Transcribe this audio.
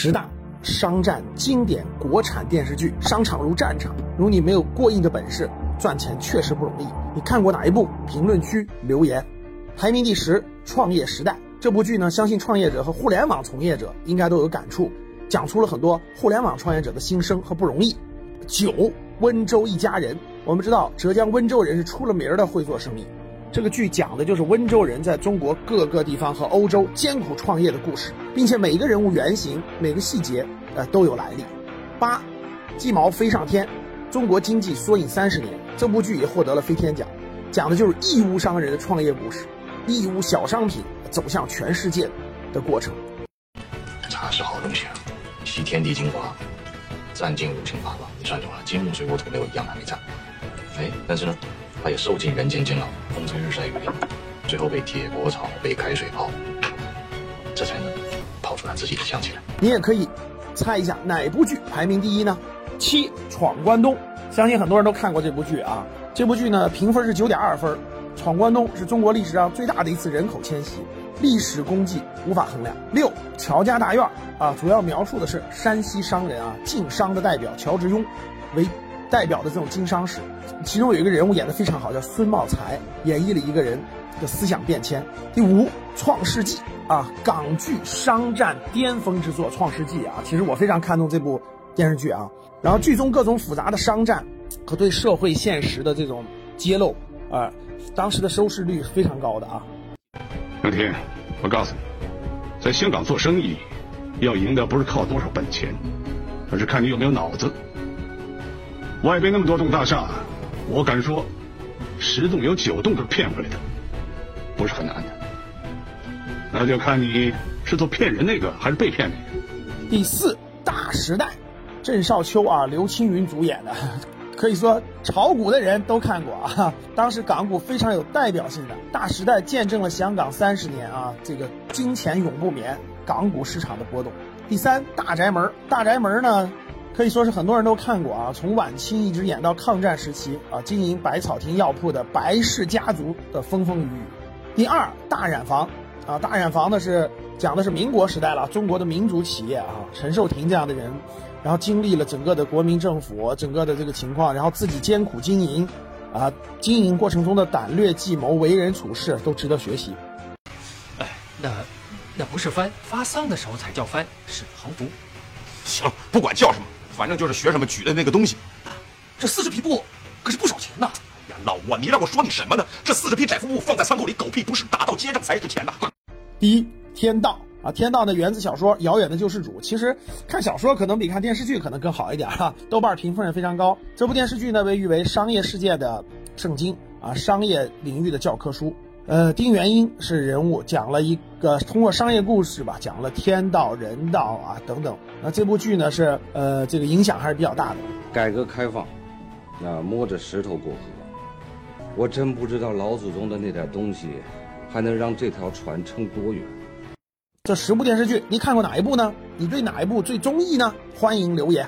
十大商战经典国产电视剧，商场如战场，如你没有过硬的本事，赚钱确实不容易。你看过哪一部？评论区留言。排名第十，《创业时代》这部剧呢，相信创业者和互联网从业者应该都有感触，讲出了很多互联网创业者的心声和不容易。九，《温州一家人》，我们知道浙江温州人是出了名的会做生意。这个剧讲的就是温州人在中国各个地方和欧洲艰苦创业的故事，并且每一个人物原型、每个细节，呃，都有来历。八，鸡毛飞上天，中国经济缩影三十年，这部剧也获得了飞天奖，讲的就是义乌商人的创业故事，义乌小商品走向全世界的过程。茶是好东西啊，吸天地精华，占尽五行八卦，你算准了，金木水火土没有一样还没占。哎，但是呢。他也受尽人间煎熬，风吹日晒雨淋，最后被铁锅炒，被开水泡，这才能泡出他自己的香气来。你也可以猜一下哪部剧排名第一呢？七闯关东，相信很多人都看过这部剧啊。这部剧呢评分是九点二分。闯关东是中国历史上最大的一次人口迁徙，历史功绩无法衡量。六乔家大院啊，主要描述的是山西商人啊晋商的代表乔致庸为。代表的这种经商史，其中有一个人物演得非常好，叫孙茂才，演绎了一个人的思想变迁。第五，《创世纪》啊，港剧商战巅峰之作《创世纪》啊，其实我非常看重这部电视剧啊。然后剧中各种复杂的商战和对社会现实的这种揭露啊，当时的收视率是非常高的啊。杨天，我告诉你，在香港做生意，要赢的不是靠多少本钱，而是看你有没有脑子。外边那么多栋大厦，我敢说，十栋有九栋都是骗回来的，不是很难的。那就看你是做骗人那个，还是被骗那个。第四大时代，郑少秋啊，刘青云主演的，可以说炒股的人都看过啊。当时港股非常有代表性的大时代，见证了香港三十年啊，这个金钱永不眠，港股市场的波动。第三大宅门，大宅门呢？可以说是很多人都看过啊，从晚清一直演到抗战时期啊，经营百草亭药铺的白氏家族的风风雨雨。第二大染坊啊，大染坊呢是讲的是民国时代了，中国的民族企业啊，陈寿亭这样的人，然后经历了整个的国民政府整个的这个情况，然后自己艰苦经营，啊，经营过程中的胆略计谋、为人处事都值得学习。哎，那那不是翻发丧的时候才叫翻，是横幅。行，不管叫什么。反正就是学什么举的那个东西，这四十匹布可是不少钱呐！呀，老吴，你让我说你什么呢？这四十匹窄幅布放在仓库里，狗屁不是，打到街上才值钱呐！第一，天道啊，天道呢源自小说《遥远的救世主》，其实看小说可能比看电视剧可能更好一点哈。豆瓣评分也非常高。这部电视剧呢被誉为商业世界的圣经啊，商业领域的教科书。呃，丁元英是人物，讲了一个通过商业故事吧，讲了天道、人道啊等等。那这部剧呢是呃，这个影响还是比较大的。改革开放，那摸着石头过河，我真不知道老祖宗的那点东西，还能让这条船撑多远。这十部电视剧，你看过哪一部呢？你对哪一部最中意呢？欢迎留言。